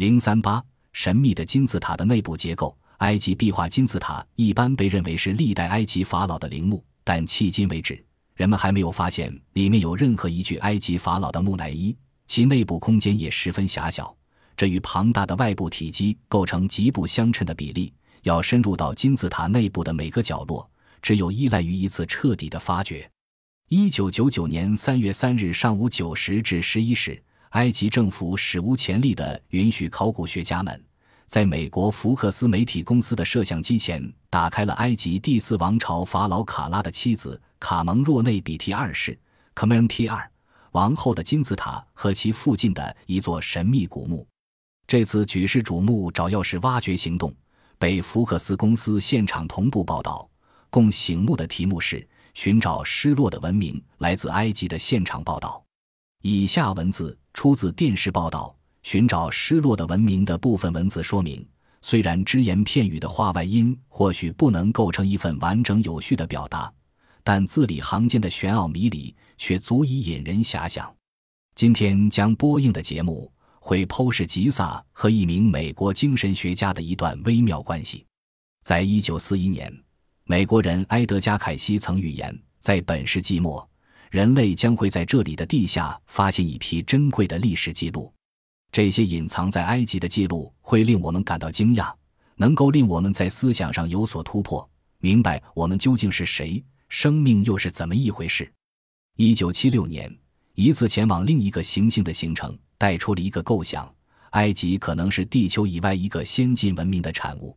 零三八，神秘的金字塔的内部结构。埃及壁画金字塔一般被认为是历代埃及法老的陵墓，但迄今为止，人们还没有发现里面有任何一具埃及法老的木乃伊。其内部空间也十分狭小，这与庞大的外部体积构成极不相称的比例。要深入到金字塔内部的每个角落，只有依赖于一次彻底的发掘。一九九九年三月三日上午九时至十一时，埃及政府史无前例地允许考古学家们。在美国福克斯媒体公司的摄像机前，打开了埃及第四王朝法老卡拉的妻子卡蒙若内比提二世 k a m e n t 二王后的金字塔和其附近的一座神秘古墓。这次举世瞩目找钥匙挖掘行动被福克斯公司现场同步报道，共醒目的题目是“寻找失落的文明”。来自埃及的现场报道，以下文字出自电视报道。寻找失落的文明的部分文字说明，虽然只言片语的话外音或许不能构成一份完整有序的表达，但字里行间的玄奥迷离却足以引人遐想。今天将播映的节目会剖析吉萨和一名美国精神学家的一段微妙关系。在一九四一年，美国人埃德加·凯西曾预言，在本世纪末，人类将会在这里的地下发现一批珍贵的历史记录。这些隐藏在埃及的记录会令我们感到惊讶，能够令我们在思想上有所突破，明白我们究竟是谁，生命又是怎么一回事。一九七六年，一次前往另一个行星的行程带出了一个构想：埃及可能是地球以外一个先进文明的产物。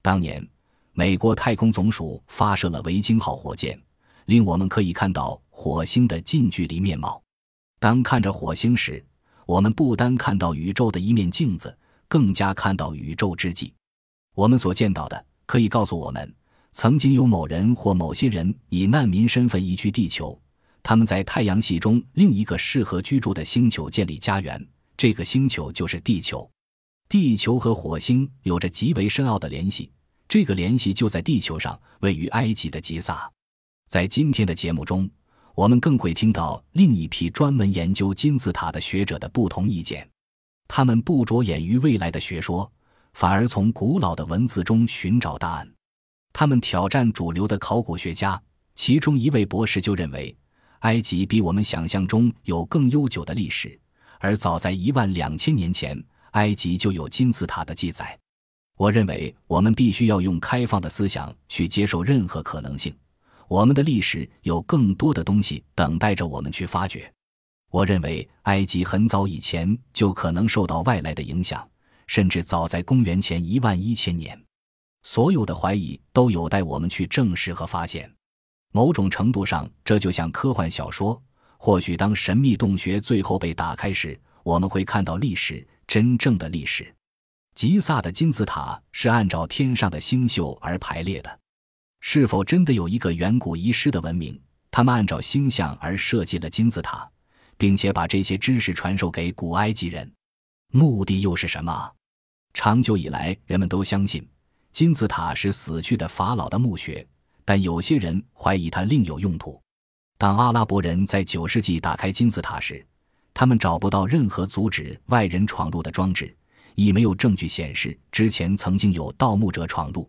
当年，美国太空总署发射了维京号火箭，令我们可以看到火星的近距离面貌。当看着火星时，我们不单看到宇宙的一面镜子，更加看到宇宙之际。我们所见到的可以告诉我们，曾经有某人或某些人以难民身份移居地球，他们在太阳系中另一个适合居住的星球建立家园。这个星球就是地球。地球和火星有着极为深奥的联系，这个联系就在地球上，位于埃及的吉萨。在今天的节目中。我们更会听到另一批专门研究金字塔的学者的不同意见，他们不着眼于未来的学说，反而从古老的文字中寻找答案。他们挑战主流的考古学家，其中一位博士就认为，埃及比我们想象中有更悠久的历史，而早在一万两千年前，埃及就有金字塔的记载。我认为，我们必须要用开放的思想去接受任何可能性。我们的历史有更多的东西等待着我们去发掘。我认为埃及很早以前就可能受到外来的影响，甚至早在公元前一万一千年。所有的怀疑都有待我们去证实和发现。某种程度上，这就像科幻小说。或许当神秘洞穴最后被打开时，我们会看到历史真正的历史。吉萨的金字塔是按照天上的星宿而排列的。是否真的有一个远古遗失的文明？他们按照星象而设计了金字塔，并且把这些知识传授给古埃及人，目的又是什么？长久以来，人们都相信金字塔是死去的法老的墓穴，但有些人怀疑它另有用途。当阿拉伯人在九世纪打开金字塔时，他们找不到任何阻止外人闯入的装置，亦没有证据显示之前曾经有盗墓者闯入。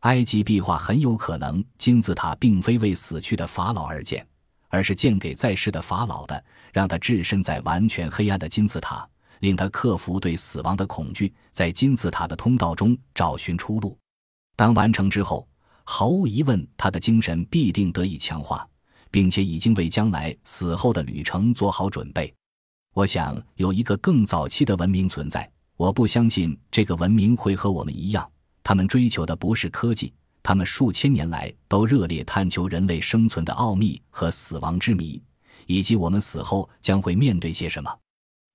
埃及壁画很有可能，金字塔并非为死去的法老而建，而是建给在世的法老的，让他置身在完全黑暗的金字塔，令他克服对死亡的恐惧，在金字塔的通道中找寻出路。当完成之后，毫无疑问，他的精神必定得以强化，并且已经为将来死后的旅程做好准备。我想有一个更早期的文明存在，我不相信这个文明会和我们一样。他们追求的不是科技，他们数千年来都热烈探求人类生存的奥秘和死亡之谜，以及我们死后将会面对些什么。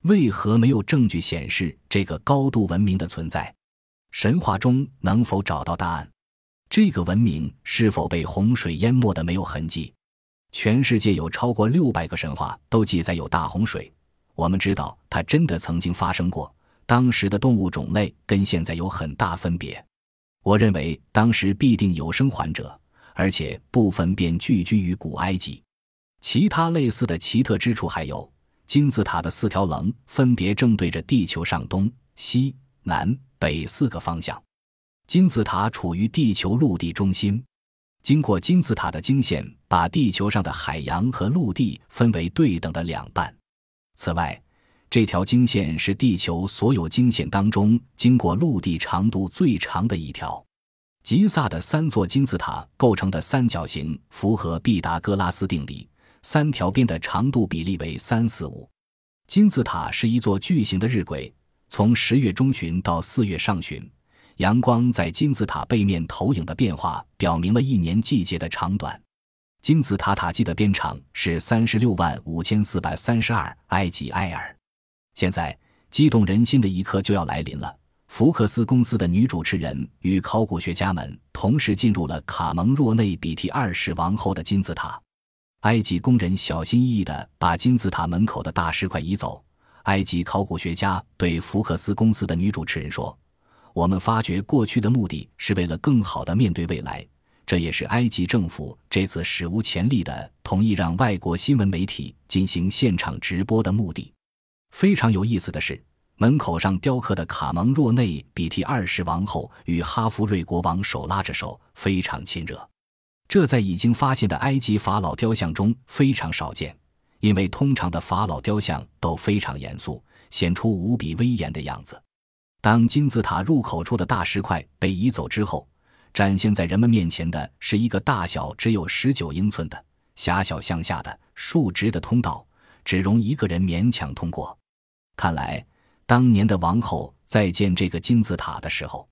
为何没有证据显示这个高度文明的存在？神话中能否找到答案？这个文明是否被洪水淹没的没有痕迹？全世界有超过六百个神话都记载有大洪水，我们知道它真的曾经发生过。当时的动物种类跟现在有很大分别。我认为当时必定有生还者，而且部分便聚居于古埃及。其他类似的奇特之处还有：金字塔的四条棱分别正对着地球上东、西南北四个方向。金字塔处于地球陆地中心，经过金字塔的经线，把地球上的海洋和陆地分为对等的两半。此外，这条经线是地球所有经线当中经过陆地长度最长的一条。吉萨的三座金字塔构成的三角形符合毕达哥拉斯定理，三条边的长度比例为三四五。金字塔是一座巨型的日晷，从十月中旬到四月上旬，阳光在金字塔背面投影的变化，表明了一年季节的长短。金字塔塔基的边长是三十六万五千四百三十二埃及埃尔。现在，激动人心的一刻就要来临了。福克斯公司的女主持人与考古学家们同时进入了卡蒙若内比提二世王后的金字塔。埃及工人小心翼翼地把金字塔门口的大石块移走。埃及考古学家对福克斯公司的女主持人说：“我们发掘过去的目的是为了更好地面对未来，这也是埃及政府这次史无前例的同意让外国新闻媒体进行现场直播的目的。”非常有意思的是。门口上雕刻的卡蒙若内比提二世王后与哈夫瑞国王手拉着手，非常亲热。这在已经发现的埃及法老雕像中非常少见，因为通常的法老雕像都非常严肃，显出无比威严的样子。当金字塔入口处的大石块被移走之后，展现在人们面前的是一个大小只有十九英寸的狭小向下的竖直的通道，只容一个人勉强通过。看来。当年的王后在建这个金字塔的时候，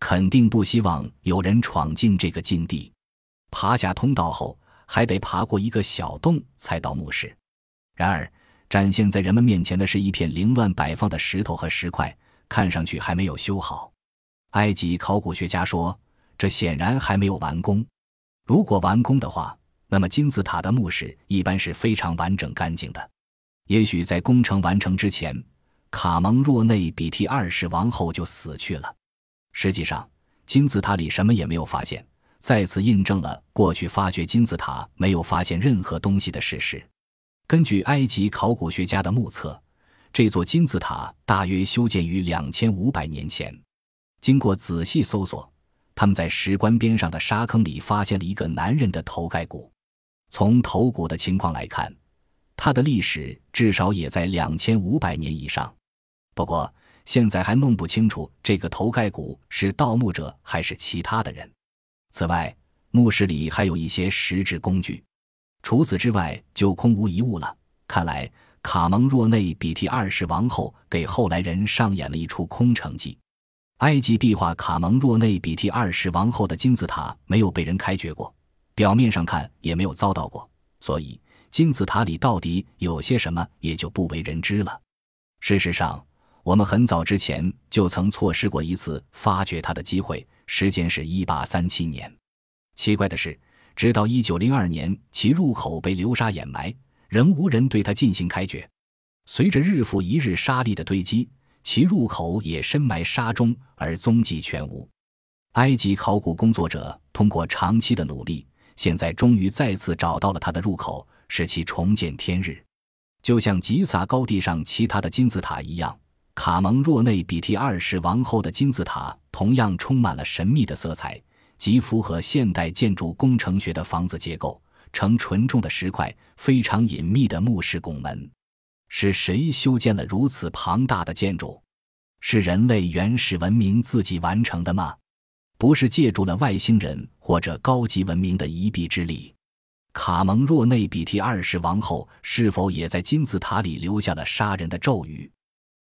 肯定不希望有人闯进这个禁地。爬下通道后，还得爬过一个小洞才到墓室。然而，展现在人们面前的是一片凌乱摆放的石头和石块，看上去还没有修好。埃及考古学家说，这显然还没有完工。如果完工的话，那么金字塔的墓室一般是非常完整干净的。也许在工程完成之前。卡蒙若内比提二世王后就死去了。实际上，金字塔里什么也没有发现，再次印证了过去发掘金字塔没有发现任何东西的事实。根据埃及考古学家的目测，这座金字塔大约修建于两千五百年前。经过仔细搜索，他们在石棺边上的沙坑里发现了一个男人的头盖骨。从头骨的情况来看，它的历史至少也在两千五百年以上。不过，现在还弄不清楚这个头盖骨是盗墓者还是其他的人。此外，墓室里还有一些石质工具，除此之外就空无一物了。看来，卡蒙若内比提二世王后给后来人上演了一出空城计。埃及壁画卡蒙若内比提二世王后的金字塔没有被人开掘过，表面上看也没有遭到过，所以金字塔里到底有些什么也就不为人知了。事实上，我们很早之前就曾错失过一次发掘它的机会，时间是一八三七年。奇怪的是，直到一九零二年，其入口被流沙掩埋，仍无人对它进行开掘。随着日复一日沙砾的堆积，其入口也深埋沙中而踪迹全无。埃及考古工作者通过长期的努力，现在终于再次找到了它的入口，使其重见天日。就像吉萨高地上其他的金字塔一样。卡蒙若内比提二世王后的金字塔同样充满了神秘的色彩，极符合现代建筑工程学的房子结构，呈纯重的石块，非常隐秘的墓室拱门。是谁修建了如此庞大的建筑？是人类原始文明自己完成的吗？不是借助了外星人或者高级文明的一臂之力？卡蒙若内比提二世王后是否也在金字塔里留下了杀人的咒语？